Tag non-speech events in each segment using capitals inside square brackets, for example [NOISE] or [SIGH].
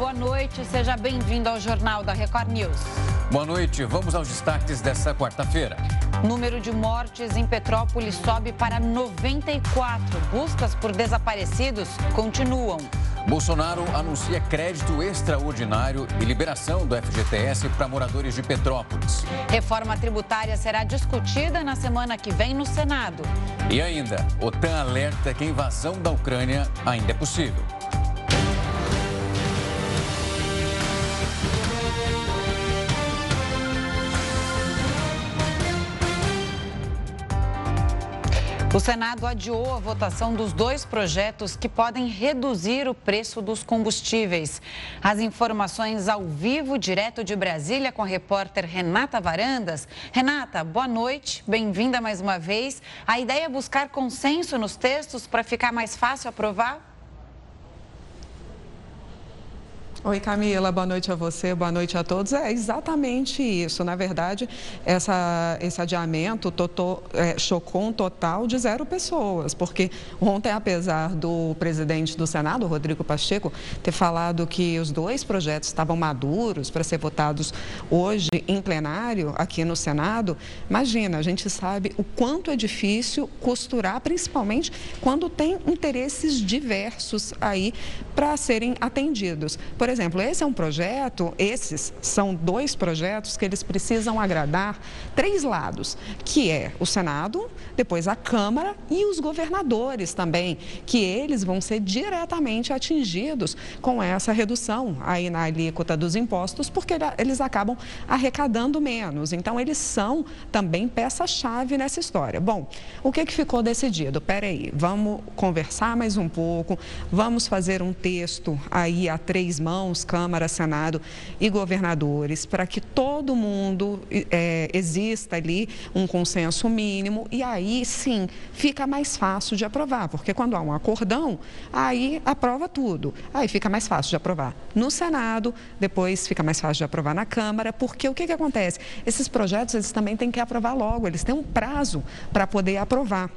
boa noite. Seja bem-vindo ao Jornal da Record News. Boa noite. Vamos aos destaques dessa quarta-feira. Número de mortes em Petrópolis sobe para 94. Buscas por desaparecidos continuam. Bolsonaro anuncia crédito extraordinário e liberação do FGTS para moradores de Petrópolis. Reforma tributária será discutida na semana que vem no Senado. E ainda, OTAN alerta que a invasão da Ucrânia ainda é possível. O Senado adiou a votação dos dois projetos que podem reduzir o preço dos combustíveis. As informações ao vivo, direto de Brasília, com a repórter Renata Varandas. Renata, boa noite, bem-vinda mais uma vez. A ideia é buscar consenso nos textos para ficar mais fácil aprovar? Oi, Camila, boa noite a você, boa noite a todos. É exatamente isso. Na verdade, essa, esse adiamento é, chocou um total de zero pessoas, porque ontem, apesar do presidente do Senado, Rodrigo Pacheco, ter falado que os dois projetos estavam maduros para ser votados hoje em plenário aqui no Senado, imagina, a gente sabe o quanto é difícil costurar, principalmente quando tem interesses diversos aí para serem atendidos. Por exemplo, esse é um projeto, esses são dois projetos que eles precisam agradar três lados, que é o Senado, depois a Câmara e os governadores também, que eles vão ser diretamente atingidos com essa redução aí na alíquota dos impostos, porque eles acabam arrecadando menos. Então, eles são também peça-chave nessa história. Bom, o que, que ficou decidido? Peraí, vamos conversar mais um pouco, vamos fazer um texto aí a três mãos mãos, Câmara, Senado e governadores, para que todo mundo é, exista ali um consenso mínimo e aí sim fica mais fácil de aprovar, porque quando há um acordão, aí aprova tudo, aí fica mais fácil de aprovar no Senado, depois fica mais fácil de aprovar na Câmara, porque o que, que acontece? Esses projetos eles também têm que aprovar logo, eles têm um prazo para poder aprovar.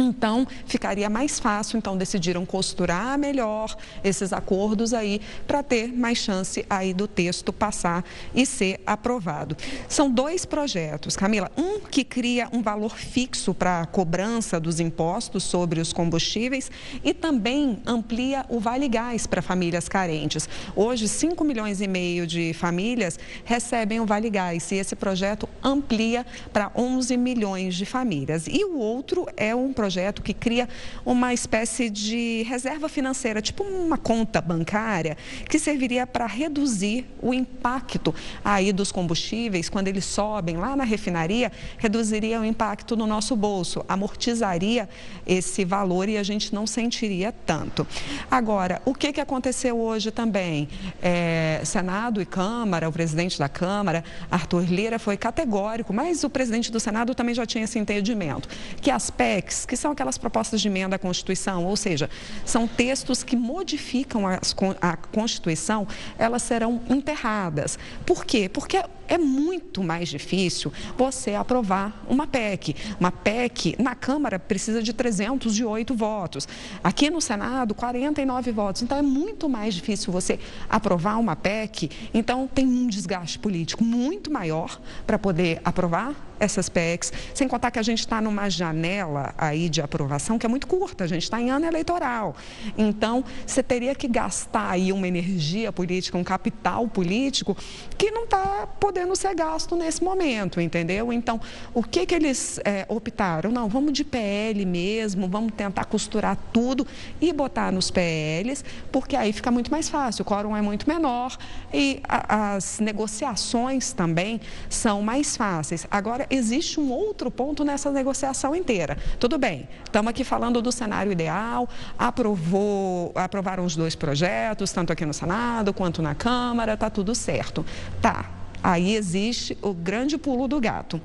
Então, ficaria mais fácil, então decidiram costurar melhor esses acordos aí para ter mais chance aí do texto passar e ser aprovado. São dois projetos, Camila, um que cria um valor fixo para a cobrança dos impostos sobre os combustíveis e também amplia o Vale Gás para famílias carentes. Hoje, 5 milhões e meio de famílias recebem o Vale Gás e esse projeto amplia para 11 milhões de famílias. E o outro é um projeto projeto que cria uma espécie de reserva financeira, tipo uma conta bancária, que serviria para reduzir o impacto aí dos combustíveis quando eles sobem lá na refinaria, reduziria o impacto no nosso bolso, amortizaria esse valor e a gente não sentiria tanto. Agora, o que, que aconteceu hoje também? É, Senado e Câmara, o presidente da Câmara, Arthur Lira, foi categórico, mas o presidente do Senado também já tinha esse entendimento, que as PECs, que são aquelas propostas de emenda à Constituição, ou seja, são textos que modificam a Constituição, elas serão enterradas. Por quê? Porque é muito mais difícil você aprovar uma PEC. Uma PEC na Câmara precisa de 308 votos. Aqui no Senado, 49 votos. Então é muito mais difícil você aprovar uma PEC. Então tem um desgaste político muito maior para poder aprovar essas PECs, sem contar que a gente está numa janela aí de aprovação que é muito curta, a gente está em ano eleitoral. Então, você teria que gastar aí uma energia política, um capital político que não está podendo ser gasto nesse momento, entendeu? Então, o que, que eles é, optaram? Não, vamos de PL mesmo, vamos tentar costurar tudo e botar nos PLs, porque aí fica muito mais fácil, o quórum é muito menor e a, as negociações também são mais fáceis. Agora, existe um outro ponto nessa negociação inteira. Tudo bem, estamos aqui falando do cenário ideal, aprovou, aprovaram os dois projetos, tanto aqui no Senado quanto na Câmara, está tudo certo. Tá, aí existe o grande pulo do gato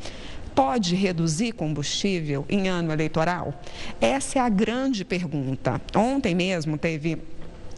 pode reduzir combustível em ano eleitoral? Essa é a grande pergunta. Ontem mesmo teve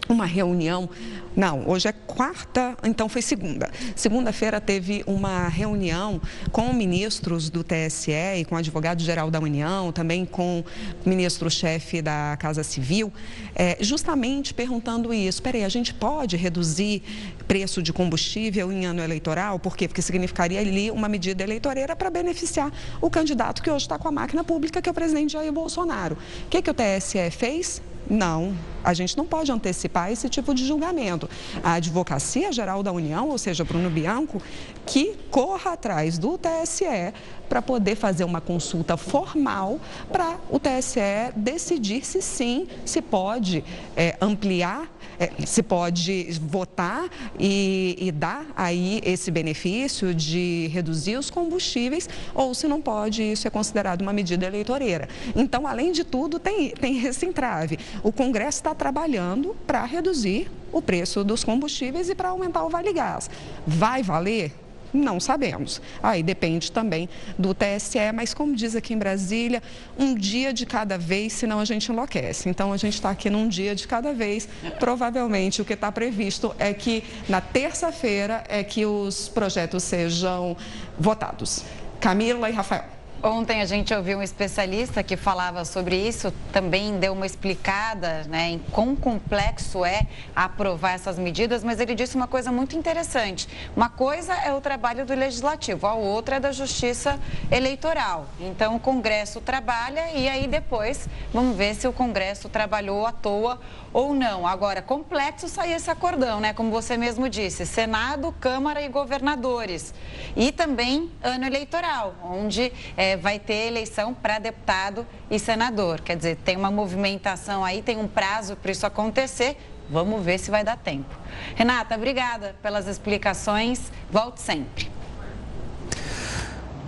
uma reunião. Não, hoje é quarta, então foi segunda. Segunda-feira teve uma reunião com ministros do TSE e com advogado-geral da União, também com ministro-chefe da Casa Civil, é, justamente perguntando isso. Peraí, a gente pode reduzir preço de combustível em ano eleitoral? Por quê? Porque significaria ali uma medida eleitoreira para beneficiar o candidato que hoje está com a máquina pública, que é o presidente Jair Bolsonaro. O que, que o TSE fez? Não, a gente não pode antecipar esse tipo de julgamento. A Advocacia Geral da União, ou seja, Bruno Bianco, que corra atrás do TSE para poder fazer uma consulta formal para o TSE decidir se sim se pode é, ampliar, é, se pode votar e, e dar aí esse benefício de reduzir os combustíveis ou se não pode, isso é considerado uma medida eleitoreira. Então, além de tudo, tem, tem esse entrave. O Congresso está trabalhando para reduzir o preço dos combustíveis e para aumentar o Vale Gás. Vai valer? Não sabemos. Aí depende também do TSE, mas como diz aqui em Brasília, um dia de cada vez, senão a gente enlouquece. Então a gente está aqui num dia de cada vez. Provavelmente o que está previsto é que na terça-feira é que os projetos sejam votados. Camila e Rafael. Ontem a gente ouviu um especialista que falava sobre isso, também deu uma explicada né, em quão complexo é aprovar essas medidas, mas ele disse uma coisa muito interessante. Uma coisa é o trabalho do legislativo, a outra é da justiça eleitoral. Então o Congresso trabalha e aí depois vamos ver se o Congresso trabalhou à toa ou não. Agora, complexo sair esse acordão, né? Como você mesmo disse, Senado, Câmara e governadores. E também ano eleitoral, onde é, vai ter eleição para deputado e senador. Quer dizer, tem uma movimentação aí, tem um prazo para isso acontecer. Vamos ver se vai dar tempo. Renata, obrigada pelas explicações. Volte sempre.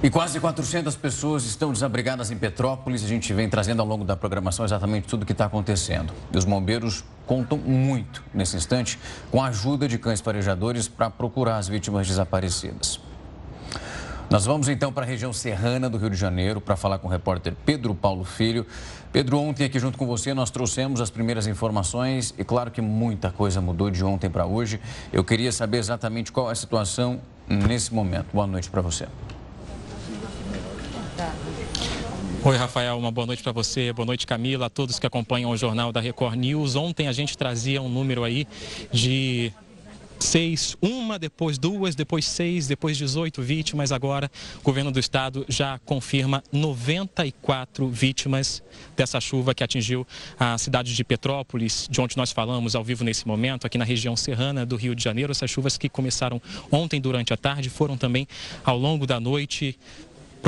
E quase 400 pessoas estão desabrigadas em Petrópolis. A gente vem trazendo ao longo da programação exatamente tudo o que está acontecendo. E os bombeiros contam muito nesse instante com a ajuda de cães farejadores para procurar as vítimas desaparecidas. Nós vamos então para a região serrana do Rio de Janeiro para falar com o repórter Pedro Paulo Filho. Pedro, ontem aqui junto com você nós trouxemos as primeiras informações e claro que muita coisa mudou de ontem para hoje. Eu queria saber exatamente qual é a situação nesse momento. Boa noite para você. Oi, Rafael, uma boa noite para você, boa noite, Camila, a todos que acompanham o Jornal da Record News. Ontem a gente trazia um número aí de seis, uma, depois duas, depois seis, depois 18 vítimas. Agora, o governo do estado já confirma 94 vítimas dessa chuva que atingiu a cidade de Petrópolis, de onde nós falamos ao vivo nesse momento, aqui na região serrana do Rio de Janeiro. Essas chuvas que começaram ontem durante a tarde foram também ao longo da noite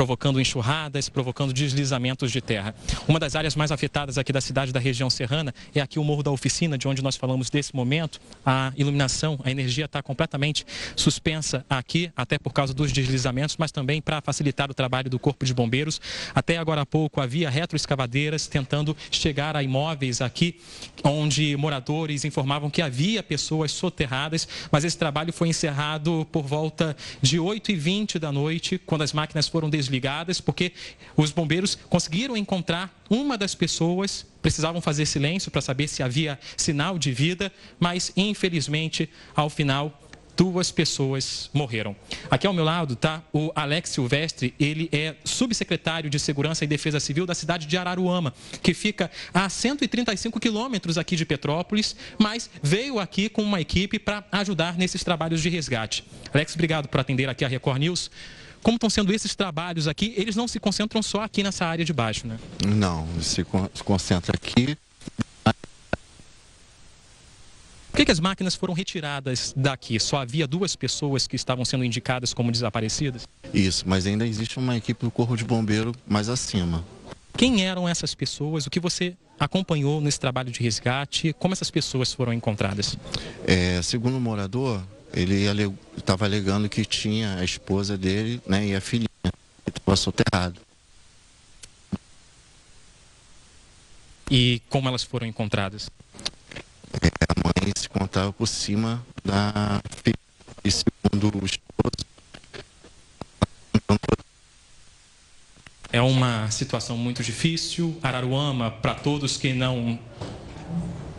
provocando enxurradas, provocando deslizamentos de terra. Uma das áreas mais afetadas aqui da cidade da região serrana é aqui o Morro da Oficina, de onde nós falamos desse momento. A iluminação, a energia está completamente suspensa aqui, até por causa dos deslizamentos, mas também para facilitar o trabalho do Corpo de Bombeiros. Até agora há pouco havia retroescavadeiras tentando chegar a imóveis aqui, onde moradores informavam que havia pessoas soterradas, mas esse trabalho foi encerrado por volta de 8h20 da noite, quando as máquinas foram desligadas, porque os bombeiros conseguiram encontrar uma das pessoas, precisavam fazer silêncio para saber se havia sinal de vida, mas infelizmente, ao final, duas pessoas morreram. Aqui ao meu lado está o Alex Silvestre, ele é subsecretário de Segurança e Defesa Civil da cidade de Araruama, que fica a 135 quilômetros aqui de Petrópolis, mas veio aqui com uma equipe para ajudar nesses trabalhos de resgate. Alex, obrigado por atender aqui a Record News como estão sendo esses trabalhos aqui, eles não se concentram só aqui nessa área de baixo, né? Não, se concentra aqui. Por que, que, as máquinas foram retiradas daqui? Só havia duas pessoas que estavam sendo indicadas como desaparecidas? Isso, mas ainda existe uma equipe do Corpo de Bombeiro mais acima. Quem eram essas pessoas? O que você acompanhou nesse trabalho de resgate? Como essas pessoas foram encontradas? É, segundo o morador, ele estava alegando que tinha a esposa dele né, e a filhinha, que estava soterrado. E como elas foram encontradas? É, a mãe se contava por cima da filha. E segundo o esposo, é uma situação muito difícil. Araruama, para todos que não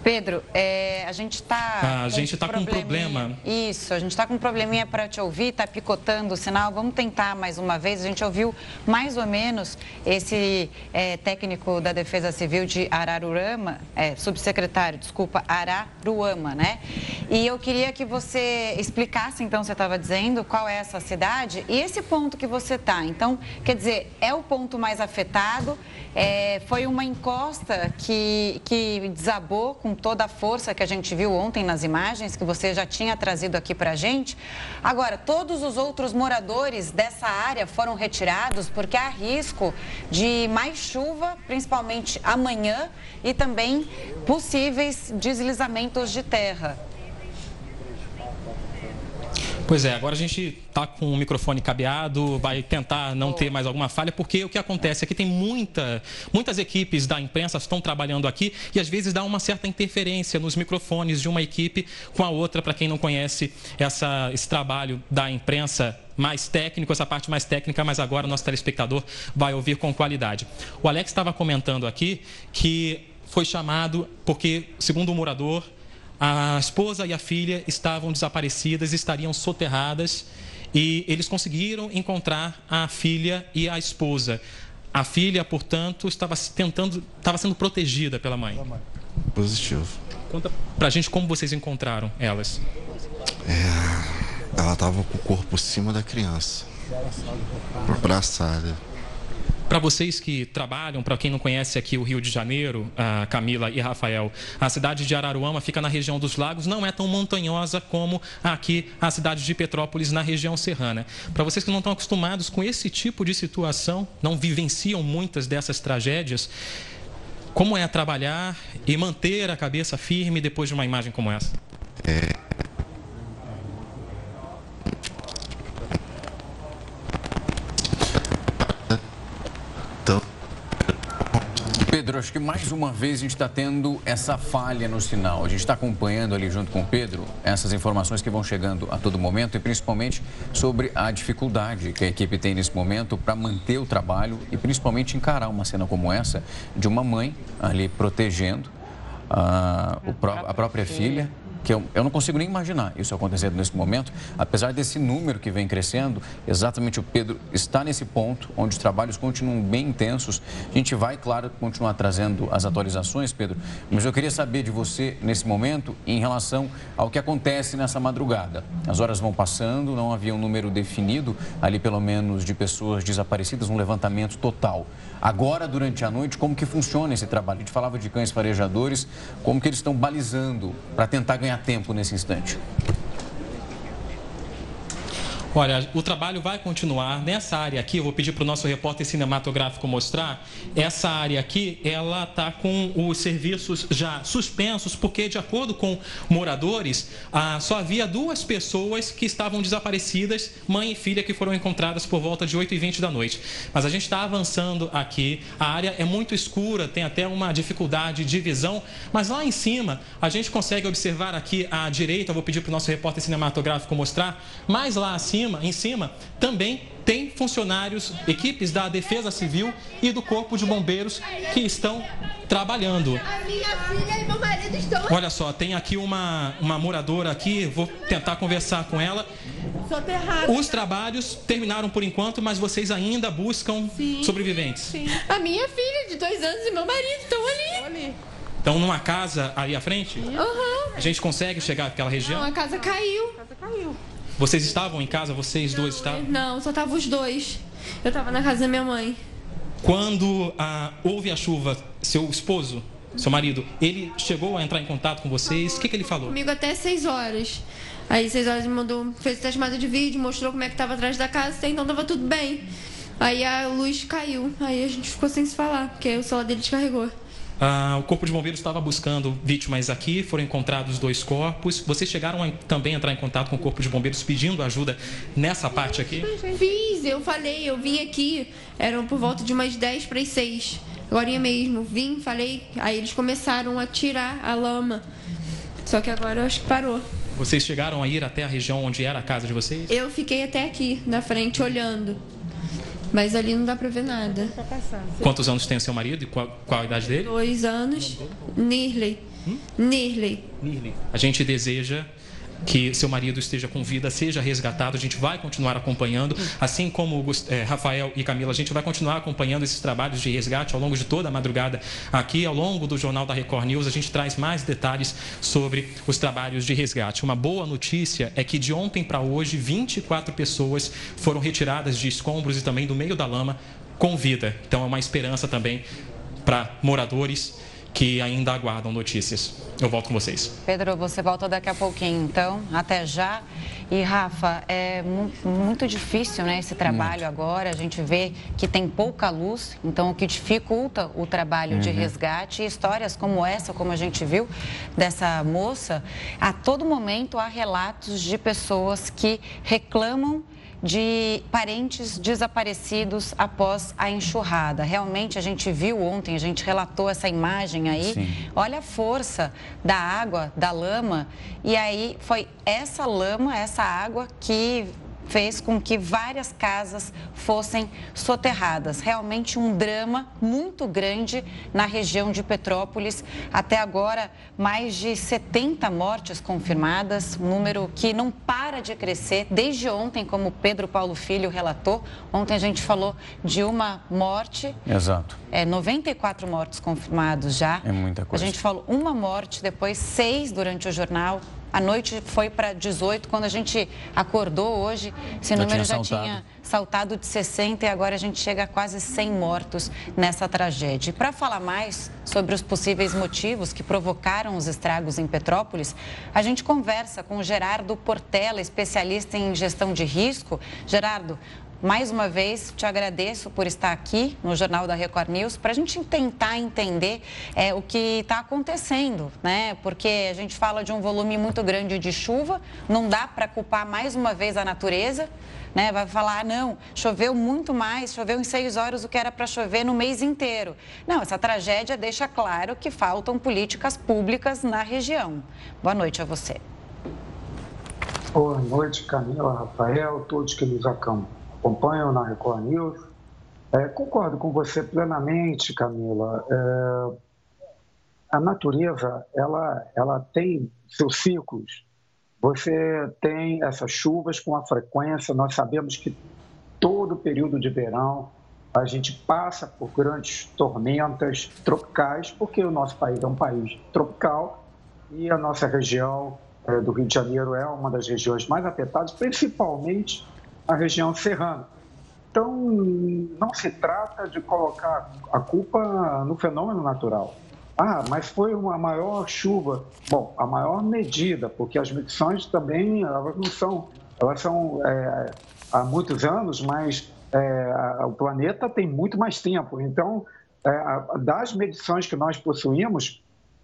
Pedro, é, a gente está. A gente está com um problema. Isso, a gente está com um probleminha para te ouvir, está picotando o sinal. Vamos tentar mais uma vez. A gente ouviu mais ou menos esse é, técnico da Defesa Civil de Araruama, é, subsecretário, desculpa, Araruama, né? E eu queria que você explicasse, então, você estava dizendo qual é essa cidade e esse ponto que você está. Então, quer dizer, é o ponto mais afetado, é, foi uma encosta que, que desabou com com toda a força que a gente viu ontem nas imagens, que você já tinha trazido aqui para a gente. Agora, todos os outros moradores dessa área foram retirados porque há risco de mais chuva, principalmente amanhã, e também possíveis deslizamentos de terra. Pois é, agora a gente está com o microfone cabeado, vai tentar não ter mais alguma falha, porque o que acontece é que tem muita, muitas equipes da imprensa estão trabalhando aqui e às vezes dá uma certa interferência nos microfones de uma equipe com a outra, para quem não conhece essa, esse trabalho da imprensa mais técnico, essa parte mais técnica, mas agora o nosso telespectador vai ouvir com qualidade. O Alex estava comentando aqui que foi chamado porque, segundo o morador, a esposa e a filha estavam desaparecidas, estariam soterradas e eles conseguiram encontrar a filha e a esposa. A filha, portanto, estava tentando, estava sendo protegida pela mãe. Positivo. Conta pra gente como vocês encontraram elas. É, ela estava com o corpo por cima da criança. Abraçada. Para vocês que trabalham, para quem não conhece aqui o Rio de Janeiro, a Camila e Rafael, a cidade de Araruama fica na região dos lagos, não é tão montanhosa como aqui a cidade de Petrópolis, na região serrana. Para vocês que não estão acostumados com esse tipo de situação, não vivenciam muitas dessas tragédias, como é trabalhar e manter a cabeça firme depois de uma imagem como essa? É, Pedro, acho que mais uma vez a gente está tendo essa falha no sinal. A gente está acompanhando ali junto com o Pedro essas informações que vão chegando a todo momento e principalmente sobre a dificuldade que a equipe tem nesse momento para manter o trabalho e principalmente encarar uma cena como essa de uma mãe ali protegendo a, a própria filha que eu, eu não consigo nem imaginar isso acontecendo nesse momento, apesar desse número que vem crescendo, exatamente o Pedro está nesse ponto onde os trabalhos continuam bem intensos. A gente vai, claro, continuar trazendo as atualizações, Pedro, mas eu queria saber de você nesse momento em relação ao que acontece nessa madrugada. As horas vão passando, não havia um número definido ali, pelo menos, de pessoas desaparecidas, um levantamento total. Agora, durante a noite, como que funciona esse trabalho? A gente falava de cães farejadores, como que eles estão balizando para tentar ganhar tempo nesse instante? Olha, o trabalho vai continuar nessa área aqui. Eu vou pedir para o nosso repórter cinematográfico mostrar. Essa área aqui, ela está com os serviços já suspensos, porque, de acordo com moradores, ah, só havia duas pessoas que estavam desaparecidas, mãe e filha, que foram encontradas por volta de 8h20 da noite. Mas a gente está avançando aqui. A área é muito escura, tem até uma dificuldade de visão. Mas lá em cima, a gente consegue observar aqui à direita. Eu vou pedir para o nosso repórter cinematográfico mostrar. Mais lá acima cima, em cima, também tem funcionários, equipes da Defesa Civil e do Corpo de Bombeiros que estão trabalhando. Olha só, tem aqui uma, uma moradora aqui, vou tentar conversar com ela. Os trabalhos terminaram por enquanto, mas vocês ainda buscam sim, sobreviventes. Sim. A minha filha de dois anos e meu marido estão ali. Estão numa casa ali à frente? Uhum. A gente consegue chegar àquela região? Não, a casa caiu. A casa caiu. Vocês estavam em casa? Vocês dois estavam? Não, só estavam os dois. Eu estava na casa da minha mãe. Quando ah, houve a chuva, seu esposo, seu marido, ele chegou a entrar em contato com vocês? O que, que ele falou? Comigo até 6 horas. Aí 6 horas ele mandou, fez a chamada de vídeo, mostrou como é que estava atrás da casa, até então estava tudo bem. Aí a luz caiu, aí a gente ficou sem se falar, porque o celular dele descarregou. Ah, o Corpo de Bombeiros estava buscando vítimas aqui, foram encontrados dois corpos. Vocês chegaram a, também a entrar em contato com o Corpo de Bombeiros pedindo ajuda nessa parte aqui? Fiz, eu falei, eu vim aqui, eram por volta de umas 10 para as 6. Agora mesmo, vim, falei, aí eles começaram a tirar a lama. Só que agora eu acho que parou. Vocês chegaram a ir até a região onde era a casa de vocês? Eu fiquei até aqui, na frente, olhando. Mas ali não dá pra ver nada. Quantos anos tem o seu marido e qual, qual a idade dele? Dois anos. Nirley. Hum? Nirley. Nirley. A gente deseja que seu marido esteja com vida, seja resgatado. A gente vai continuar acompanhando, assim como é, Rafael e Camila, a gente vai continuar acompanhando esses trabalhos de resgate ao longo de toda a madrugada. Aqui, ao longo do Jornal da Record News, a gente traz mais detalhes sobre os trabalhos de resgate. Uma boa notícia é que de ontem para hoje, 24 pessoas foram retiradas de escombros e também do meio da lama com vida. Então, é uma esperança também para moradores que ainda aguardam notícias. Eu volto com vocês. Pedro, você volta daqui a pouquinho, então. Até já. E, Rafa, é muito difícil né, esse trabalho muito. agora. A gente vê que tem pouca luz, então o que dificulta o trabalho uhum. de resgate. E histórias como essa, como a gente viu, dessa moça, a todo momento há relatos de pessoas que reclamam de parentes desaparecidos após a enxurrada. Realmente a gente viu ontem, a gente relatou essa imagem aí. Sim. Olha a força da água, da lama. E aí foi essa lama, essa água que fez com que várias casas fossem soterradas. Realmente um drama muito grande na região de Petrópolis. Até agora, mais de 70 mortes confirmadas, um número que não para de crescer desde ontem, como Pedro Paulo Filho relatou. Ontem a gente falou de uma morte. Exato. É, 94 mortos confirmados já. É muita coisa. A gente falou uma morte, depois seis durante o jornal. A noite foi para 18. Quando a gente acordou hoje, esse número já, já tinha saltado de 60 e agora a gente chega a quase 100 mortos nessa tragédia. Para falar mais sobre os possíveis motivos que provocaram os estragos em Petrópolis, a gente conversa com Gerardo Portela, especialista em gestão de risco. Gerardo, mais uma vez, te agradeço por estar aqui no Jornal da Record News para a gente tentar entender é, o que está acontecendo, né? Porque a gente fala de um volume muito grande de chuva, não dá para culpar mais uma vez a natureza. Né, vai falar, ah, não, choveu muito mais, choveu em seis horas o que era para chover no mês inteiro. Não, essa tragédia deixa claro que faltam políticas públicas na região. Boa noite a você. Boa noite, Camila, Rafael, todos que nos acompanham acompanham na Record News. É, concordo com você plenamente, Camila. É, a natureza, ela, ela tem seus ciclos. Você tem essas chuvas com a frequência, nós sabemos que todo período de verão a gente passa por grandes tormentas tropicais, porque o nosso país é um país tropical e a nossa região é, do Rio de Janeiro é uma das regiões mais afetadas, principalmente a região serrana. Então, não se trata de colocar a culpa no fenômeno natural. Ah, mas foi uma maior chuva. Bom, a maior medida, porque as medições também elas não são, elas são é, há muitos anos, mas é, o planeta tem muito mais tempo. Então, é, das medições que nós possuímos,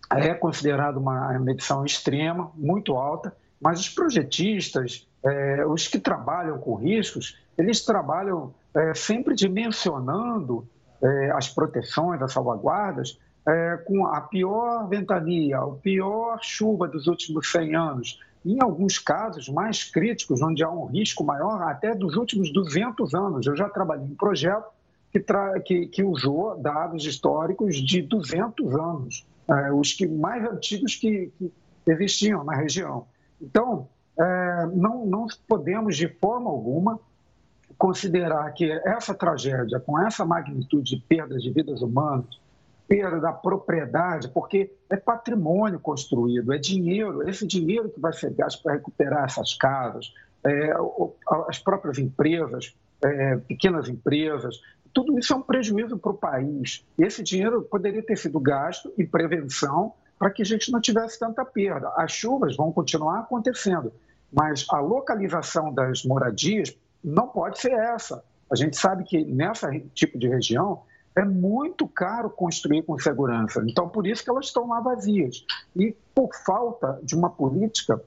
é considerada uma medição extrema, muito alta, mas os projetistas, é, os que trabalham com riscos, eles trabalham é, sempre dimensionando é, as proteções, as salvaguardas, é, com a pior ventania, a pior chuva dos últimos 100 anos. Em alguns casos mais críticos, onde há um risco maior, até dos últimos 200 anos. Eu já trabalhei em projeto que, que, que usou dados históricos de 200 anos, é, os que mais antigos que, que existiam na região. Então, não, não podemos de forma alguma considerar que essa tragédia, com essa magnitude de perdas de vidas humanas, perda da propriedade, porque é patrimônio construído, é dinheiro, esse dinheiro que vai ser gasto para recuperar essas casas, é, as próprias empresas, é, pequenas empresas, tudo isso é um prejuízo para o país. Esse dinheiro poderia ter sido gasto em prevenção para que a gente não tivesse tanta perda. As chuvas vão continuar acontecendo, mas a localização das moradias não pode ser essa. A gente sabe que nessa tipo de região é muito caro construir com segurança. Então, por isso que elas estão lá vazias. E por falta de uma política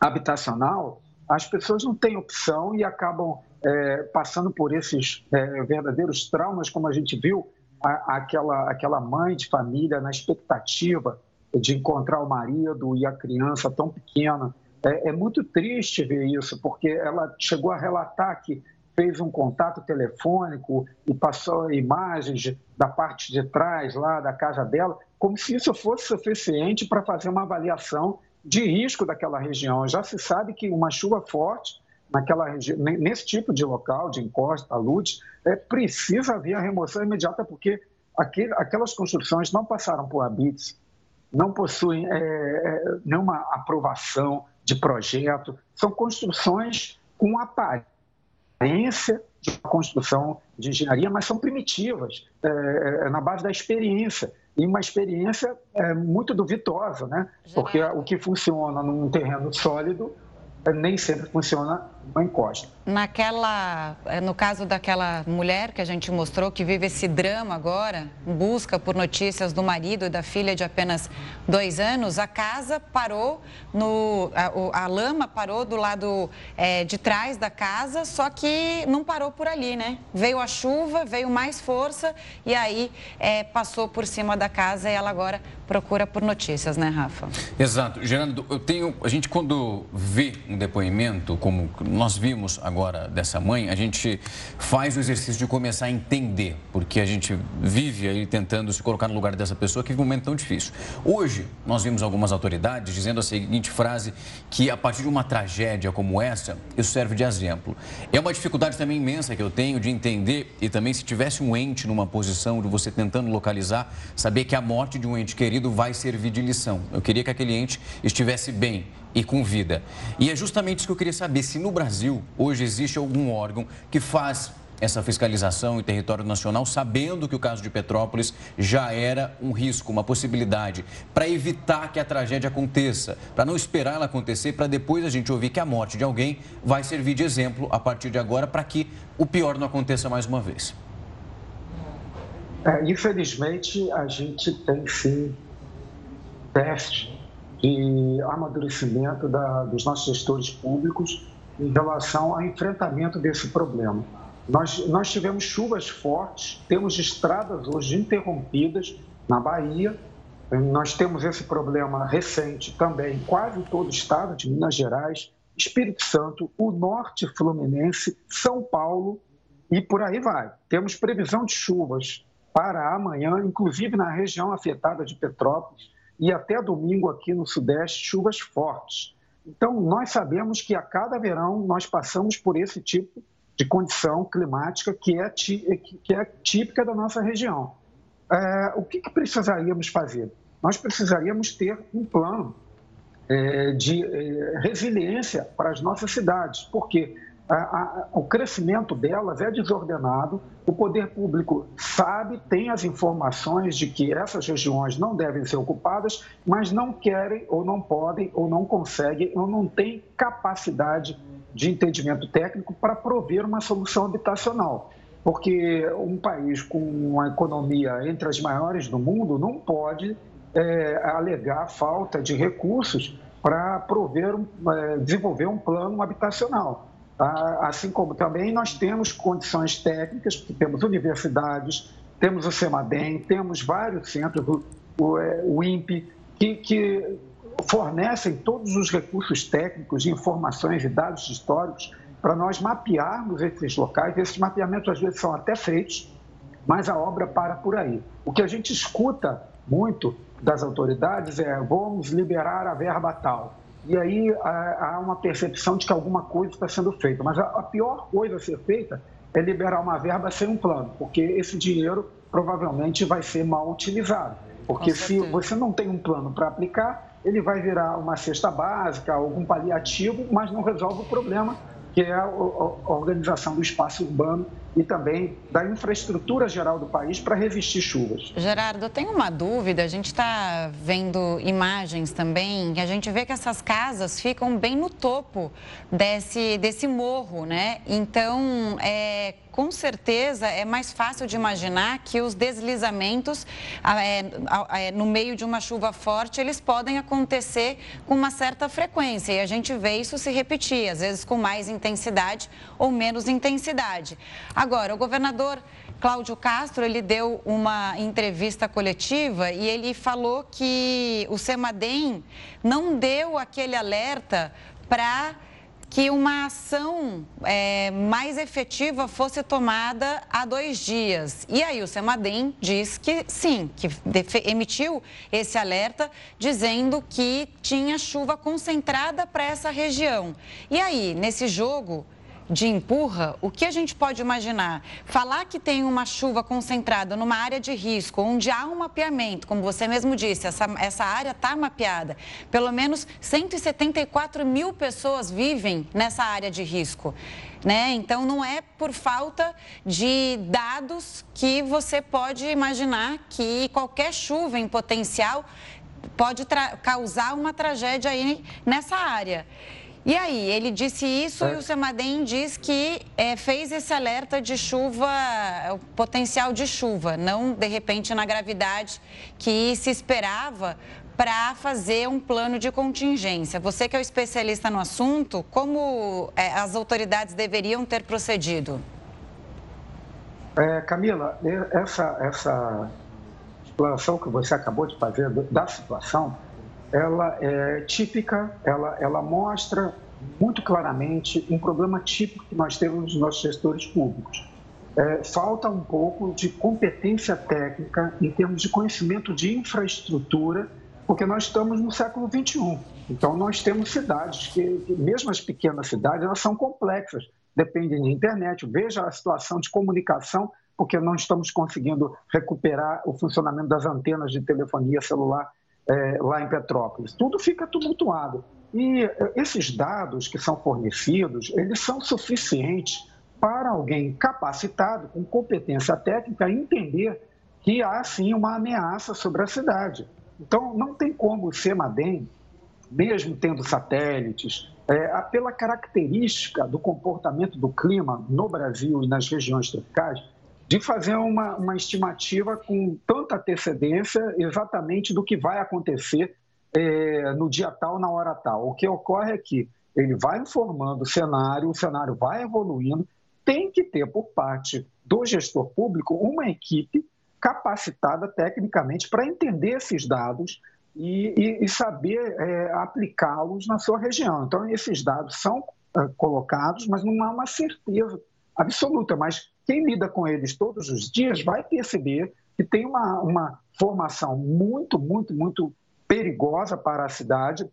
habitacional, as pessoas não têm opção e acabam é, passando por esses é, verdadeiros traumas, como a gente viu a, aquela, aquela mãe de família na expectativa de encontrar o marido e a criança tão pequena. É, é, muito triste ver isso, porque ela chegou a relatar que fez um contato telefônico e passou imagens da parte de trás lá da casa dela como se isso fosse suficiente para fazer uma avaliação de risco daquela região. Já se sabe que uma chuva forte naquela nesse tipo de local, de encosta, lute, é, precisa haver a remoção imediata, porque aquele, aquelas construções não passaram por habites, não possuem é, é, nenhuma aprovação de projeto, são construções com aparência de construção de engenharia, mas são primitivas, é, é, na base da experiência. E uma experiência é, muito duvidosa, né? Porque o que funciona num terreno sólido nem sempre funciona uma encosta. Naquela, eh, no caso daquela mulher que a gente mostrou, que vive esse drama agora, busca por notícias do marido e da filha de apenas dois anos, a casa parou, no, a, a lama parou do lado é, de trás da casa, só que não parou por ali, né? Veio a chuva, veio mais força e aí é, passou por cima da casa e ela agora procura por notícias, né, Rafa? Exato. Gerando, eu tenho, a gente quando vê um depoimento como nós vimos agora dessa mãe, a gente faz o exercício de começar a entender, porque a gente vive aí tentando se colocar no lugar dessa pessoa que vive um momento tão difícil. Hoje, nós vimos algumas autoridades dizendo a seguinte frase, que a partir de uma tragédia como essa, isso serve de exemplo. É uma dificuldade também imensa que eu tenho de entender, e também se tivesse um ente numa posição de você tentando localizar, saber que a morte de um ente querido vai servir de lição. Eu queria que aquele ente estivesse bem, e com vida. E é justamente isso que eu queria saber: se no Brasil hoje existe algum órgão que faz essa fiscalização em território nacional, sabendo que o caso de Petrópolis já era um risco, uma possibilidade, para evitar que a tragédia aconteça, para não esperar ela acontecer, para depois a gente ouvir que a morte de alguém vai servir de exemplo a partir de agora para que o pior não aconteça mais uma vez. É, infelizmente, a gente tem sim teste de amadurecimento da, dos nossos gestores públicos em relação ao enfrentamento desse problema. Nós, nós tivemos chuvas fortes, temos estradas hoje interrompidas na Bahia, nós temos esse problema recente também em quase todo o estado de Minas Gerais, Espírito Santo, o norte fluminense, São Paulo e por aí vai. Temos previsão de chuvas para amanhã, inclusive na região afetada de Petrópolis, e até domingo aqui no Sudeste, chuvas fortes. Então, nós sabemos que a cada verão nós passamos por esse tipo de condição climática que é, que é típica da nossa região. É, o que, que, precisaríamos fazer? Nós precisaríamos ter um plano é, de é, resiliência para as nossas cidades, porque a, a, o crescimento delas é desordenado, o poder público sabe, tem as informações de que essas regiões não devem ser ocupadas, mas não querem, ou não podem, ou não conseguem, ou não têm capacidade de entendimento técnico para prover uma solução habitacional. Porque um país com uma economia entre as maiores do mundo não pode é, alegar falta de recursos para prover, é, desenvolver um plano habitacional. Ah, assim como também nós temos condições técnicas, porque temos universidades, temos o CEMADEM, temos vários centros, o, o, é, o INPE, que, que fornecem todos os recursos técnicos, informações e dados históricos para nós mapearmos esses locais. Esses mapeamentos às vezes são até feitos, mas a obra para por aí. O que a gente escuta muito das autoridades é vamos liberar a verba tal e aí há uma percepção de que alguma coisa está sendo feita. Mas a pior coisa a ser feita é liberar uma verba sem um plano, porque esse dinheiro provavelmente vai ser mal utilizado. Porque se você não tem um plano para aplicar, ele vai virar uma cesta básica, algum paliativo, mas não resolve o problema, que é a organização do espaço urbano e também da infraestrutura geral do país para resistir chuvas. Gerardo, eu tenho uma dúvida. A gente está vendo imagens também que a gente vê que essas casas ficam bem no topo desse, desse morro, né? Então, é, com certeza é mais fácil de imaginar que os deslizamentos é, é, no meio de uma chuva forte eles podem acontecer com uma certa frequência e a gente vê isso se repetir, às vezes com mais intensidade ou menos intensidade. Agora, o governador Cláudio Castro, ele deu uma entrevista coletiva e ele falou que o Semadem não deu aquele alerta para que uma ação é, mais efetiva fosse tomada há dois dias. E aí o Semadem diz que sim, que emitiu esse alerta dizendo que tinha chuva concentrada para essa região. E aí, nesse jogo de empurra, o que a gente pode imaginar? Falar que tem uma chuva concentrada numa área de risco, onde há um mapeamento, como você mesmo disse, essa, essa área está mapeada. Pelo menos 174 mil pessoas vivem nessa área de risco. Né? Então, não é por falta de dados que você pode imaginar que qualquer chuva em potencial pode causar uma tragédia aí nessa área. E aí, ele disse isso é. e o Semadem diz que é, fez esse alerta de chuva, o potencial de chuva, não de repente na gravidade que se esperava para fazer um plano de contingência. Você que é o especialista no assunto, como é, as autoridades deveriam ter procedido? É, Camila, essa, essa explanação que você acabou de fazer da situação ela é típica, ela, ela mostra muito claramente um problema típico que nós temos nos nossos gestores públicos. É, falta um pouco de competência técnica em termos de conhecimento de infraestrutura, porque nós estamos no século XXI. Então, nós temos cidades que, mesmo as pequenas cidades, elas são complexas, dependem de internet. Veja a situação de comunicação, porque não estamos conseguindo recuperar o funcionamento das antenas de telefonia celular é, lá em Petrópolis. Tudo fica tumultuado. E é, esses dados que são fornecidos, eles são suficientes para alguém capacitado, com competência técnica, entender que há sim uma ameaça sobre a cidade. Então, não tem como o CEMADEM, mesmo tendo satélites, é, pela característica do comportamento do clima no Brasil e nas regiões tropicais, de fazer uma, uma estimativa com tanta antecedência exatamente do que vai acontecer é, no dia tal, na hora tal. O que ocorre é que ele vai informando o cenário, o cenário vai evoluindo, tem que ter por parte do gestor público uma equipe capacitada tecnicamente para entender esses dados e, e, e saber é, aplicá-los na sua região. Então, esses dados são é, colocados, mas não há uma certeza absoluta. Mas quem lida com eles todos os dias vai perceber que tem uma, uma formação muito, muito, muito perigosa para a cidade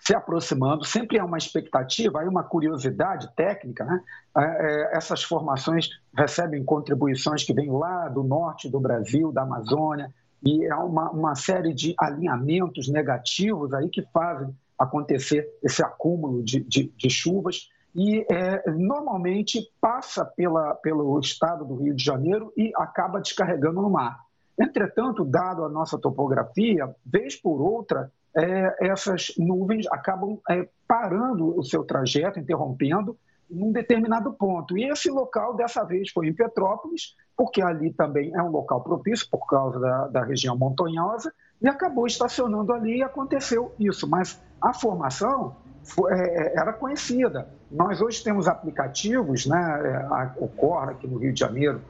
se aproximando, sempre há uma expectativa, há uma curiosidade técnica. Né? É, é, essas formações recebem contribuições que vêm lá do norte do Brasil, da Amazônia, e há uma, uma série de alinhamentos negativos aí que fazem acontecer esse acúmulo de, de, de chuvas e é, normalmente passa pela, pelo estado do Rio de Janeiro e acaba descarregando no mar. Entretanto, dado a nossa topografia, vez por outra, é, essas nuvens acabam é, parando o seu trajeto, interrompendo num determinado ponto. E esse local, dessa vez, foi em Petrópolis, porque ali também é um local propício por causa da, da região montanhosa, e acabou estacionando ali e aconteceu isso. Mas a formação foi, é, era conhecida. Nós hoje temos aplicativos, né, o COR aqui no Rio de Janeiro,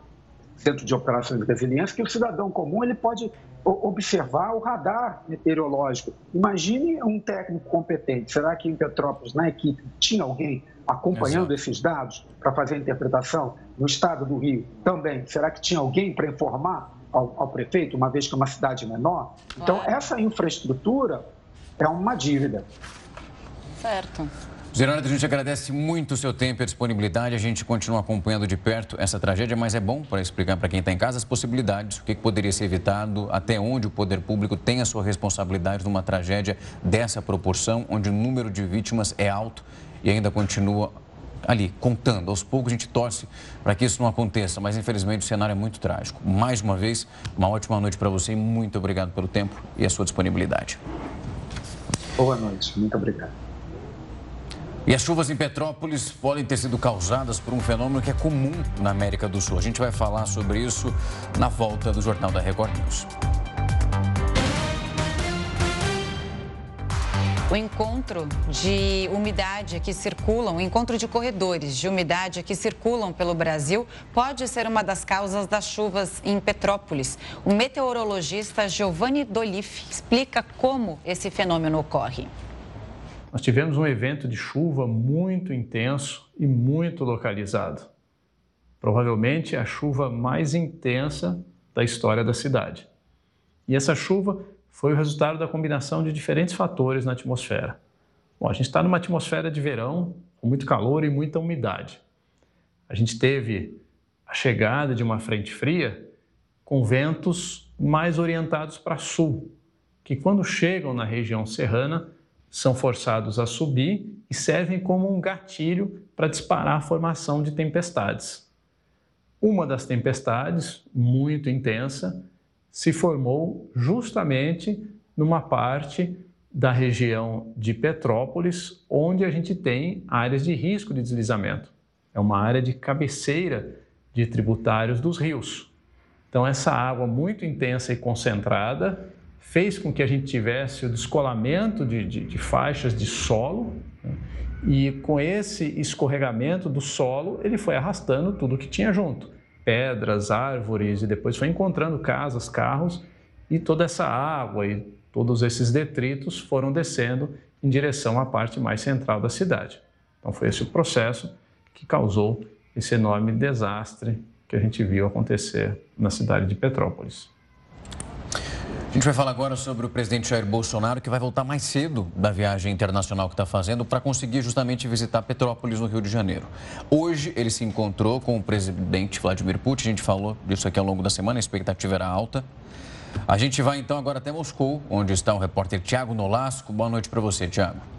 Centro de Operações de Resiliência, que o cidadão comum ele pode observar o radar meteorológico. Imagine um técnico competente. Será que em Petrópolis, na equipe, tinha alguém acompanhando Exato. esses dados para fazer a interpretação? No estado do Rio também. Será que tinha alguém para informar ao, ao, prefeito, uma vez que é uma cidade menor? Então, essa infraestrutura é uma dívida. Certo. Geraldo, a gente agradece muito o seu tempo e a disponibilidade. A gente continua acompanhando de perto essa tragédia, mas é bom para explicar para quem está em casa as possibilidades, o que poderia ser evitado, até onde o poder público tem a sua responsabilidade numa tragédia dessa proporção, onde o número de vítimas é alto e ainda continua ali, contando. Aos poucos a gente torce para que isso não aconteça, mas infelizmente o cenário é muito trágico. Mais uma vez, uma ótima noite para você e muito obrigado pelo tempo e a sua disponibilidade. Boa noite, muito obrigado. E as chuvas em Petrópolis podem ter sido causadas por um fenômeno que é comum na América do Sul. A gente vai falar sobre isso na volta do Jornal da Record News. O encontro de umidade que circulam, o encontro de corredores de umidade que circulam pelo Brasil pode ser uma das causas das chuvas em Petrópolis. O meteorologista Giovanni Dolif explica como esse fenômeno ocorre. Nós tivemos um evento de chuva muito intenso e muito localizado. Provavelmente a chuva mais intensa da história da cidade. E essa chuva foi o resultado da combinação de diferentes fatores na atmosfera. Bom, a gente está numa atmosfera de verão com muito calor e muita umidade. A gente teve a chegada de uma frente fria com ventos mais orientados para sul, que quando chegam na região serrana são forçados a subir e servem como um gatilho para disparar a formação de tempestades. Uma das tempestades, muito intensa, se formou justamente numa parte da região de Petrópolis, onde a gente tem áreas de risco de deslizamento. É uma área de cabeceira de tributários dos rios. Então, essa água muito intensa e concentrada fez com que a gente tivesse o descolamento de, de, de faixas de solo, né? e com esse escorregamento do solo, ele foi arrastando tudo que tinha junto pedras, árvores, e depois foi encontrando casas, carros, e toda essa água e todos esses detritos foram descendo em direção à parte mais central da cidade. Então foi esse o processo que causou esse enorme desastre que a gente viu acontecer na cidade de Petrópolis. A gente vai falar agora sobre o presidente Jair Bolsonaro, que vai voltar mais cedo da viagem internacional que está fazendo para conseguir justamente visitar Petrópolis, no Rio de Janeiro. Hoje ele se encontrou com o presidente Vladimir Putin, a gente falou disso aqui ao longo da semana, a expectativa era alta. A gente vai então agora até Moscou, onde está o repórter Tiago Nolasco. Boa noite para você, Tiago.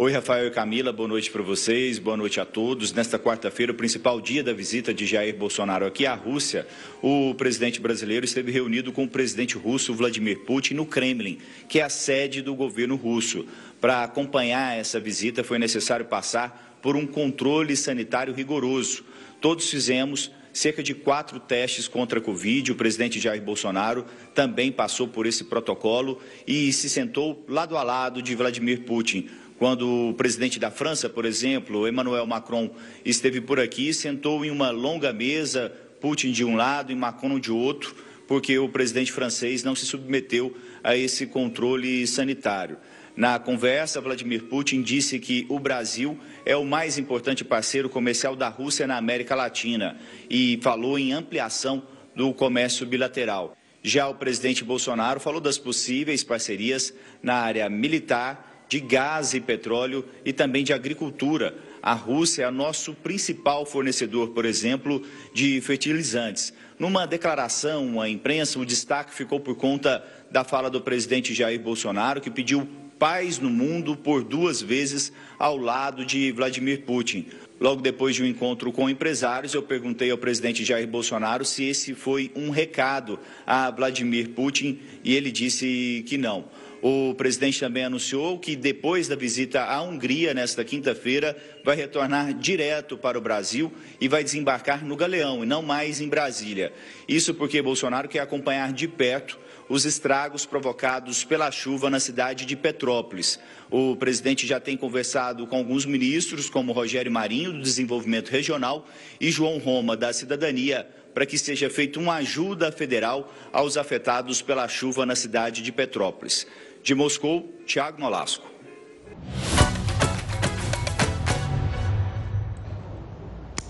Oi, Rafael e Camila, boa noite para vocês, boa noite a todos. Nesta quarta-feira, o principal dia da visita de Jair Bolsonaro aqui à Rússia, o presidente brasileiro esteve reunido com o presidente russo Vladimir Putin no Kremlin, que é a sede do governo russo. Para acompanhar essa visita, foi necessário passar por um controle sanitário rigoroso. Todos fizemos cerca de quatro testes contra a Covid. O presidente Jair Bolsonaro também passou por esse protocolo e se sentou lado a lado de Vladimir Putin. Quando o presidente da França, por exemplo, Emmanuel Macron, esteve por aqui, sentou em uma longa mesa, Putin de um lado e Macron de outro, porque o presidente francês não se submeteu a esse controle sanitário. Na conversa, Vladimir Putin disse que o Brasil é o mais importante parceiro comercial da Rússia na América Latina e falou em ampliação do comércio bilateral. Já o presidente Bolsonaro falou das possíveis parcerias na área militar de gás e petróleo e também de agricultura. A Rússia é nosso principal fornecedor, por exemplo, de fertilizantes. Numa declaração à imprensa, o destaque ficou por conta da fala do presidente Jair Bolsonaro, que pediu paz no mundo por duas vezes ao lado de Vladimir Putin. Logo depois de um encontro com empresários, eu perguntei ao presidente Jair Bolsonaro se esse foi um recado a Vladimir Putin e ele disse que não. O presidente também anunciou que depois da visita à Hungria, nesta quinta-feira, vai retornar direto para o Brasil e vai desembarcar no Galeão e não mais em Brasília. Isso porque Bolsonaro quer acompanhar de perto os estragos provocados pela chuva na cidade de Petrópolis. O presidente já tem conversado com alguns ministros, como Rogério Marinho, do Desenvolvimento Regional, e João Roma, da Cidadania, para que seja feita uma ajuda federal aos afetados pela chuva na cidade de Petrópolis. De Moscou, Tiago Nolasco.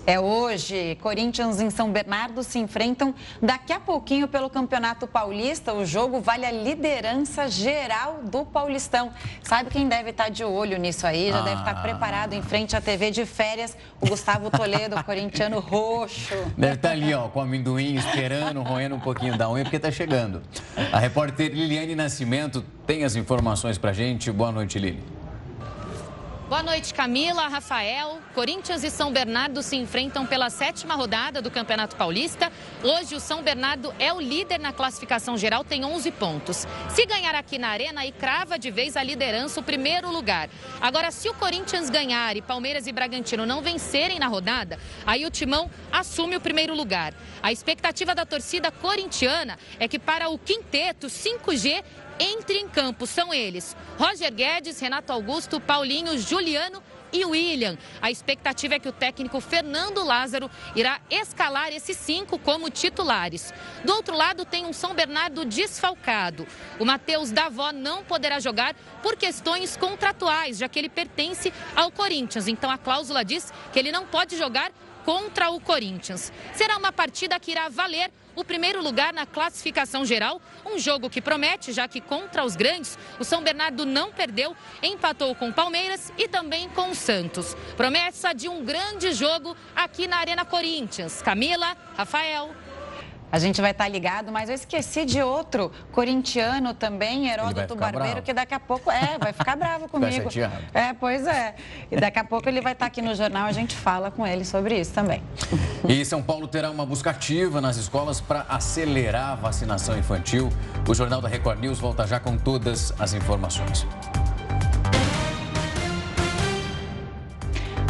É hoje. Corinthians em São Bernardo se enfrentam daqui a pouquinho pelo Campeonato Paulista. O jogo vale a liderança geral do Paulistão. Sabe quem deve estar de olho nisso aí? Já ah. deve estar preparado em frente à TV de férias. O Gustavo Toledo, [LAUGHS] corintiano roxo. Deve estar ali, ó, com amendoim, esperando, roendo um pouquinho da unha, porque está chegando. A repórter Liliane Nascimento tem as informações para gente. Boa noite, Lili. Boa noite, Camila, Rafael. Corinthians e São Bernardo se enfrentam pela sétima rodada do Campeonato Paulista. Hoje, o São Bernardo é o líder na classificação geral, tem 11 pontos. Se ganhar aqui na Arena, aí crava de vez a liderança, o primeiro lugar. Agora, se o Corinthians ganhar e Palmeiras e Bragantino não vencerem na rodada, aí o Timão assume o primeiro lugar. A expectativa da torcida corintiana é que para o quinteto 5G entre em campo. São eles: Roger Guedes, Renato Augusto, Paulinho, Juliano e William. A expectativa é que o técnico Fernando Lázaro irá escalar esses cinco como titulares. Do outro lado, tem um São Bernardo desfalcado. O Matheus Davó não poderá jogar por questões contratuais, já que ele pertence ao Corinthians. Então a cláusula diz que ele não pode jogar contra o Corinthians. Será uma partida que irá valer o primeiro lugar na classificação geral, um jogo que promete, já que contra os grandes, o São Bernardo não perdeu, empatou com o Palmeiras e também com o Santos. Promessa de um grande jogo aqui na Arena Corinthians. Camila, Rafael. A gente vai estar ligado, mas eu esqueci de outro corintiano também, Heródoto Barbeiro, bravo. que daqui a pouco é, vai ficar bravo [LAUGHS] comigo. é, pois é. E daqui a pouco ele vai estar aqui no jornal, a gente fala com ele sobre isso também. E São Paulo terá uma busca ativa nas escolas para acelerar a vacinação infantil. O Jornal da Record News volta já com todas as informações.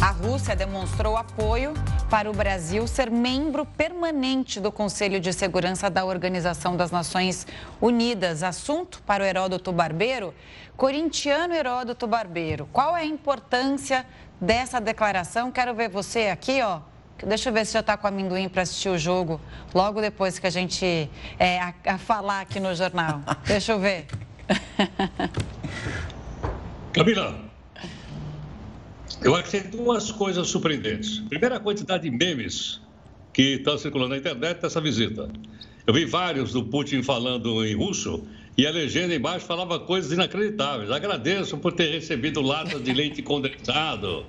A Rússia demonstrou apoio para o Brasil ser membro permanente do Conselho de Segurança da Organização das Nações Unidas. Assunto para o Heródoto Barbeiro. Corintiano Heródoto Barbeiro, qual é a importância dessa declaração? Quero ver você aqui, ó. Deixa eu ver se já está com amendoim para assistir o jogo, logo depois que a gente é, a, a falar aqui no jornal. Deixa eu ver. [LAUGHS] Camila, eu achei duas coisas surpreendentes. Primeira, a quantidade de memes que estão circulando na internet dessa visita. Eu vi vários do Putin falando em russo e a legenda embaixo falava coisas inacreditáveis. Agradeço por ter recebido latas de leite condensado.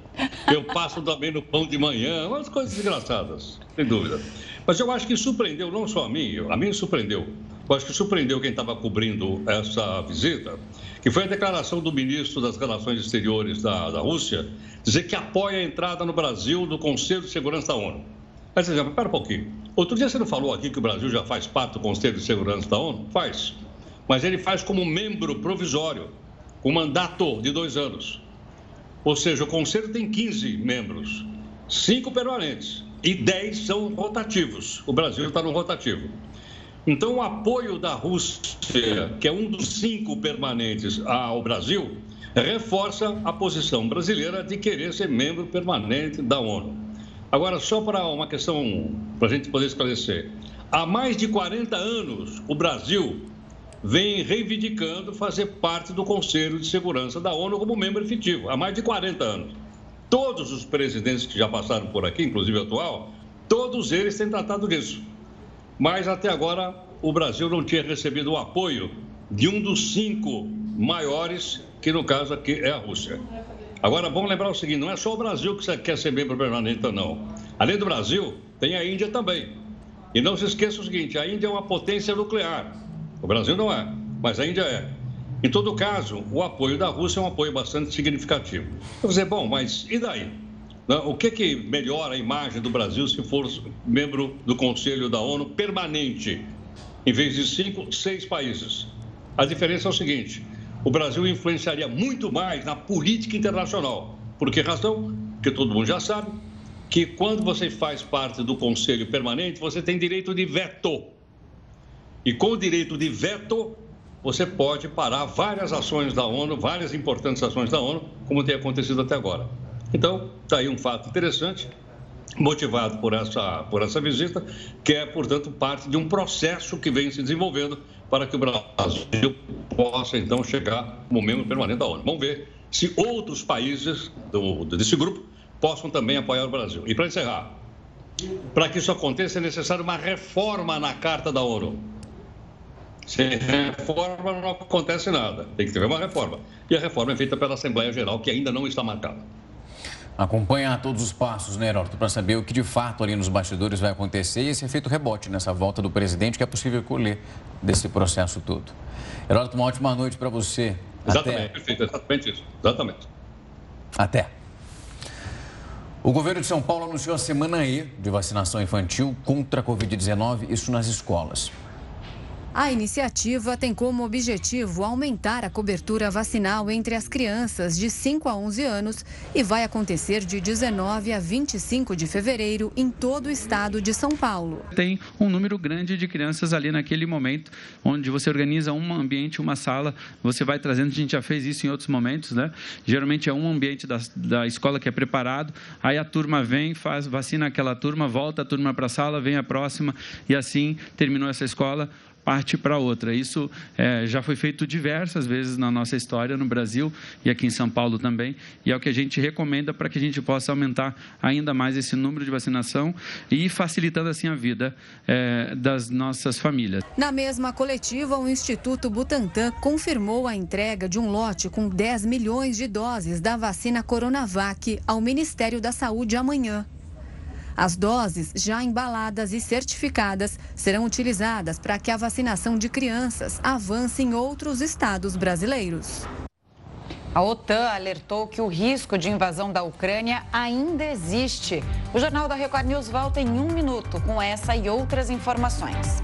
Eu passo também no pão de manhã. Umas coisas engraçadas, sem dúvida. Mas eu acho que surpreendeu não só a mim, a mim surpreendeu. Eu acho que surpreendeu quem estava cobrindo essa visita que foi a declaração do ministro das Relações Exteriores da, da Rússia, dizer que apoia a entrada no Brasil do Conselho de Segurança da ONU. Mas, você espera um pouquinho. Outro dia você não falou aqui que o Brasil já faz parte do Conselho de Segurança da ONU? Faz. Mas ele faz como membro provisório, com mandato de dois anos. Ou seja, o Conselho tem 15 membros, cinco permanentes e 10 são rotativos. O Brasil está no rotativo. Então, o apoio da Rússia, que é um dos cinco permanentes ao Brasil, reforça a posição brasileira de querer ser membro permanente da ONU. Agora, só para uma questão, para a gente poder esclarecer. Há mais de 40 anos, o Brasil vem reivindicando fazer parte do Conselho de Segurança da ONU como membro efetivo, há mais de 40 anos. Todos os presidentes que já passaram por aqui, inclusive o atual, todos eles têm tratado disso mas até agora o Brasil não tinha recebido o apoio de um dos cinco maiores, que no caso aqui é a Rússia. Agora, vamos lembrar o seguinte: não é só o Brasil que quer ser membro permanente, não. Além do Brasil, tem a Índia também. E não se esqueça o seguinte: a Índia é uma potência nuclear. O Brasil não é, mas a Índia é. Em todo caso, o apoio da Rússia é um apoio bastante significativo. Eu vou dizer, bom, mas e daí? Né? O que, que melhora a imagem do Brasil se for membro do Conselho da ONU permanente, em vez de cinco, seis países? A diferença é o seguinte: o Brasil influenciaria muito mais na política internacional. Por que razão? Porque todo mundo já sabe que quando você faz parte do Conselho Permanente, você tem direito de veto. E com o direito de veto, você pode parar várias ações da ONU, várias importantes ações da ONU, como tem acontecido até agora. Então, está aí um fato interessante, motivado por essa, por essa visita, que é, portanto, parte de um processo que vem se desenvolvendo para que o Brasil possa, então, chegar como membro permanente da ONU. Vamos ver se outros países do, desse grupo possam também apoiar o Brasil. E para encerrar, para que isso aconteça é necessário uma reforma na Carta da ONU. Sem reforma não acontece nada. Tem que ter uma reforma. E a reforma é feita pela Assembleia Geral, que ainda não está marcada acompanha todos os passos, né, Heródoto, para saber o que de fato ali nos bastidores vai acontecer e esse efeito rebote nessa volta do presidente que é possível colher desse processo todo. Heródoto, uma ótima noite para você. Exatamente, Até... perfeito, exatamente isso. Exatamente. Até. O governo de São Paulo anunciou a semana E de vacinação infantil contra a Covid-19, isso nas escolas. A iniciativa tem como objetivo aumentar a cobertura vacinal entre as crianças de 5 a 11 anos e vai acontecer de 19 a 25 de fevereiro em todo o estado de São Paulo. Tem um número grande de crianças ali naquele momento, onde você organiza um ambiente, uma sala, você vai trazendo, a gente já fez isso em outros momentos, né? Geralmente é um ambiente da, da escola que é preparado, aí a turma vem, faz, vacina aquela turma, volta a turma para a sala, vem a próxima e assim terminou essa escola parte para outra. Isso é, já foi feito diversas vezes na nossa história no Brasil e aqui em São Paulo também, e é o que a gente recomenda para que a gente possa aumentar ainda mais esse número de vacinação e facilitando assim a vida é, das nossas famílias. Na mesma coletiva, o Instituto Butantan confirmou a entrega de um lote com 10 milhões de doses da vacina Coronavac ao Ministério da Saúde amanhã. As doses já embaladas e certificadas serão utilizadas para que a vacinação de crianças avance em outros estados brasileiros. A OTAN alertou que o risco de invasão da Ucrânia ainda existe. O Jornal da Record News volta em um minuto com essa e outras informações.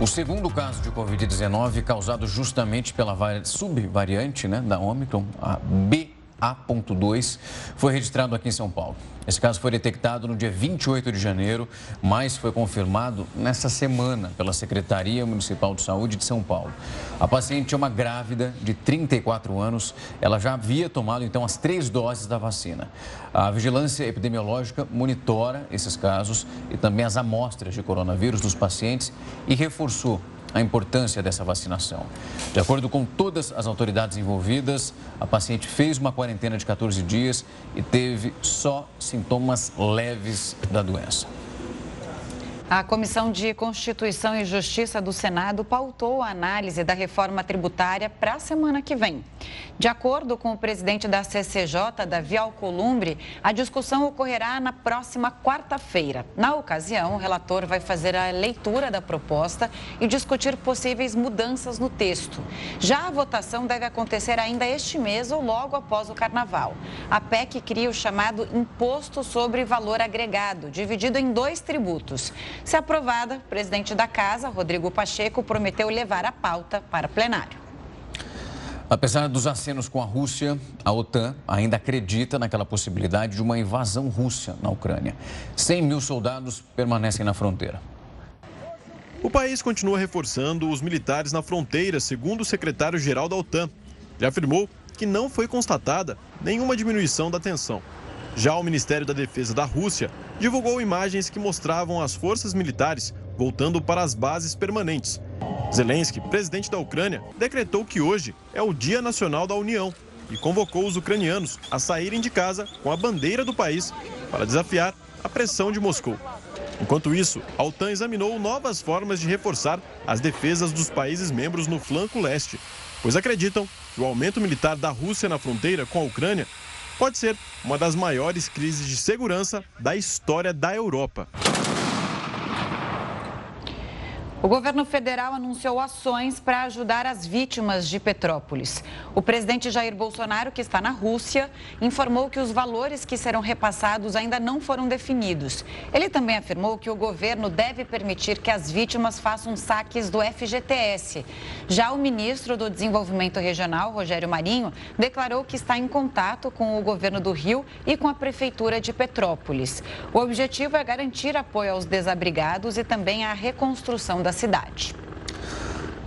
O segundo caso de Covid-19 causado justamente pela subvariante né, da Omicron, a B a.2 foi registrado aqui em São Paulo. Esse caso foi detectado no dia 28 de janeiro, mas foi confirmado nessa semana pela Secretaria Municipal de Saúde de São Paulo. A paciente é uma grávida de 34 anos. Ela já havia tomado então as três doses da vacina. A vigilância epidemiológica monitora esses casos e também as amostras de coronavírus dos pacientes e reforçou a importância dessa vacinação. De acordo com todas as autoridades envolvidas, a paciente fez uma quarentena de 14 dias e teve só sintomas leves da doença. A Comissão de Constituição e Justiça do Senado pautou a análise da reforma tributária para a semana que vem. De acordo com o presidente da CCJ, Davi Alcolumbre, a discussão ocorrerá na próxima quarta-feira. Na ocasião, o relator vai fazer a leitura da proposta e discutir possíveis mudanças no texto. Já a votação deve acontecer ainda este mês ou logo após o carnaval. A PEC cria o chamado Imposto sobre Valor Agregado, dividido em dois tributos. Se aprovada, o presidente da Casa, Rodrigo Pacheco, prometeu levar a pauta para plenário. Apesar dos acenos com a Rússia, a OTAN ainda acredita naquela possibilidade de uma invasão russa na Ucrânia. 100 mil soldados permanecem na fronteira. O país continua reforçando os militares na fronteira, segundo o secretário-geral da OTAN. Ele afirmou que não foi constatada nenhuma diminuição da tensão. Já o Ministério da Defesa da Rússia divulgou imagens que mostravam as forças militares voltando para as bases permanentes. Zelensky, presidente da Ucrânia, decretou que hoje é o Dia Nacional da União e convocou os ucranianos a saírem de casa com a bandeira do país para desafiar a pressão de Moscou. Enquanto isso, a OTAN examinou novas formas de reforçar as defesas dos países membros no flanco leste, pois acreditam que o aumento militar da Rússia na fronteira com a Ucrânia pode ser uma das maiores crises de segurança da história da Europa. O governo federal anunciou ações para ajudar as vítimas de Petrópolis. O presidente Jair Bolsonaro, que está na Rússia, informou que os valores que serão repassados ainda não foram definidos. Ele também afirmou que o governo deve permitir que as vítimas façam saques do FGTS. Já o ministro do Desenvolvimento Regional, Rogério Marinho, declarou que está em contato com o governo do Rio e com a prefeitura de Petrópolis. O objetivo é garantir apoio aos desabrigados e também a reconstrução da cidade.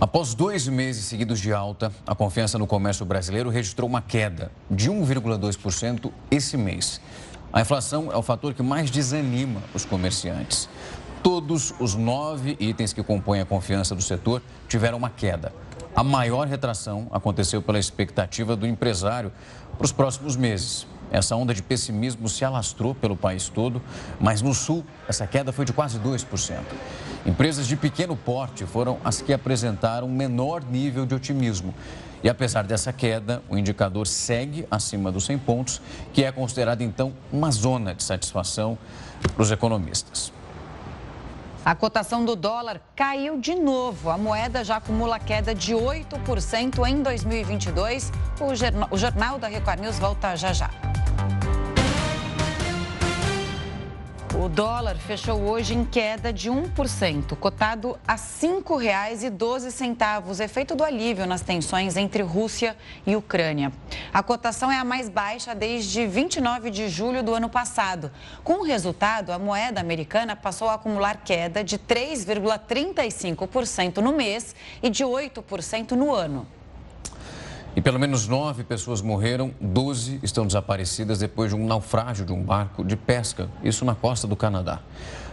Após dois meses seguidos de alta, a confiança no comércio brasileiro registrou uma queda de 1,2% esse mês. A inflação é o fator que mais desanima os comerciantes. Todos os nove itens que compõem a confiança do setor tiveram uma queda. A maior retração aconteceu pela expectativa do empresário para os próximos meses. Essa onda de pessimismo se alastrou pelo país todo, mas no sul essa queda foi de quase 2%. Empresas de pequeno porte foram as que apresentaram menor nível de otimismo. E apesar dessa queda, o indicador segue acima dos 100 pontos, que é considerado então uma zona de satisfação para os economistas. A cotação do dólar caiu de novo. A moeda já acumula queda de 8% em 2022. O Jornal da Record News volta já já. O dólar fechou hoje em queda de 1%, cotado a R$ 5,12, efeito do alívio nas tensões entre Rússia e Ucrânia. A cotação é a mais baixa desde 29 de julho do ano passado. Com o resultado, a moeda americana passou a acumular queda de 3,35% no mês e de 8% no ano. E pelo menos nove pessoas morreram, 12 estão desaparecidas depois de um naufrágio de um barco de pesca, isso na costa do Canadá.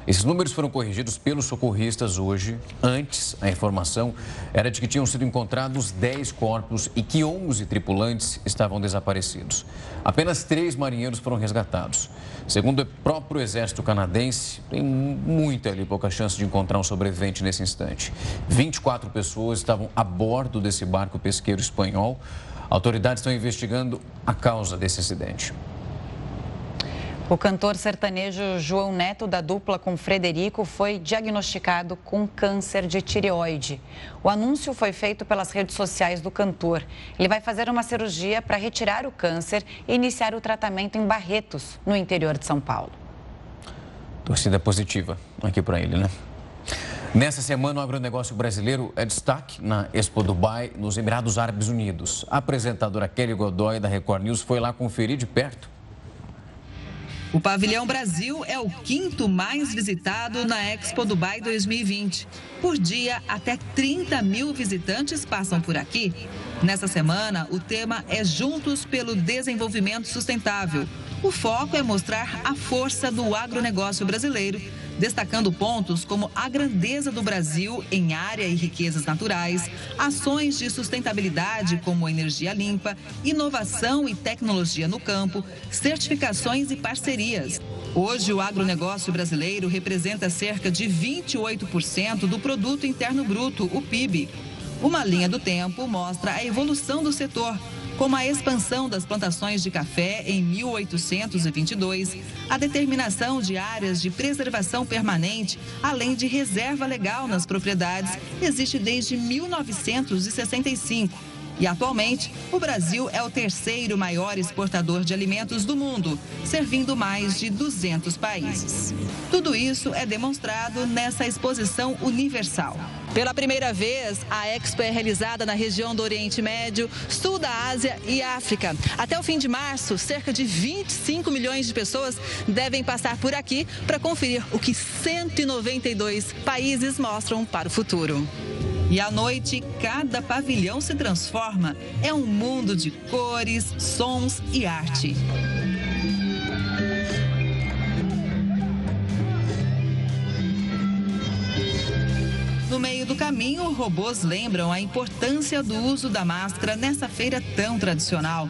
Esses números foram corrigidos pelos socorristas hoje. Antes, a informação era de que tinham sido encontrados 10 corpos e que 11 tripulantes estavam desaparecidos. Apenas três marinheiros foram resgatados. Segundo o próprio exército canadense, tem muita ali pouca chance de encontrar um sobrevivente nesse instante. 24 pessoas estavam a bordo desse barco pesqueiro espanhol. Autoridades estão investigando a causa desse acidente. O cantor sertanejo João Neto, da dupla com Frederico, foi diagnosticado com câncer de tireoide. O anúncio foi feito pelas redes sociais do cantor. Ele vai fazer uma cirurgia para retirar o câncer e iniciar o tratamento em Barretos, no interior de São Paulo. Torcida positiva aqui para ele, né? Nessa semana, o agronegócio brasileiro é destaque na Expo Dubai, nos Emirados Árabes Unidos. A apresentadora Kelly Godoy, da Record News, foi lá conferir de perto o Pavilhão Brasil é o quinto mais visitado na Expo Dubai 2020. Por dia, até 30 mil visitantes passam por aqui. Nessa semana, o tema é Juntos pelo Desenvolvimento Sustentável. O foco é mostrar a força do agronegócio brasileiro destacando pontos como a grandeza do Brasil em área e riquezas naturais, ações de sustentabilidade como energia limpa, inovação e tecnologia no campo, certificações e parcerias. Hoje, o agronegócio brasileiro representa cerca de 28% do produto interno bruto, o PIB. Uma linha do tempo mostra a evolução do setor como a expansão das plantações de café em 1822, a determinação de áreas de preservação permanente, além de reserva legal nas propriedades, existe desde 1965. E atualmente, o Brasil é o terceiro maior exportador de alimentos do mundo, servindo mais de 200 países. Tudo isso é demonstrado nessa exposição universal. Pela primeira vez, a Expo é realizada na região do Oriente Médio, Sul da Ásia e África. Até o fim de março, cerca de 25 milhões de pessoas devem passar por aqui para conferir o que 192 países mostram para o futuro. E à noite, cada pavilhão se transforma. É um mundo de cores, sons e arte. No meio do caminho, robôs lembram a importância do uso da máscara nessa feira tão tradicional.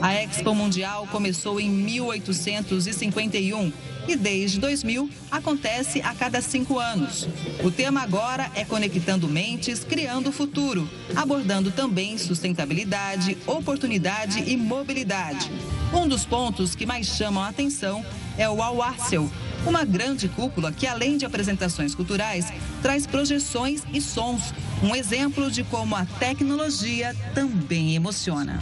A Expo Mundial começou em 1851 e desde 2000 acontece a cada cinco anos. O tema agora é Conectando Mentes, Criando o Futuro, abordando também sustentabilidade, oportunidade e mobilidade. Um dos pontos que mais chamam a atenção é o Auácel, uma grande cúpula que, além de apresentações culturais, traz projeções e sons. Um exemplo de como a tecnologia também emociona.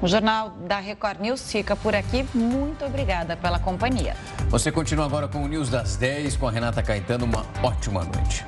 O Jornal da Record News fica por aqui. Muito obrigada pela companhia. Você continua agora com o News das 10 com a Renata Caetano. Uma ótima noite.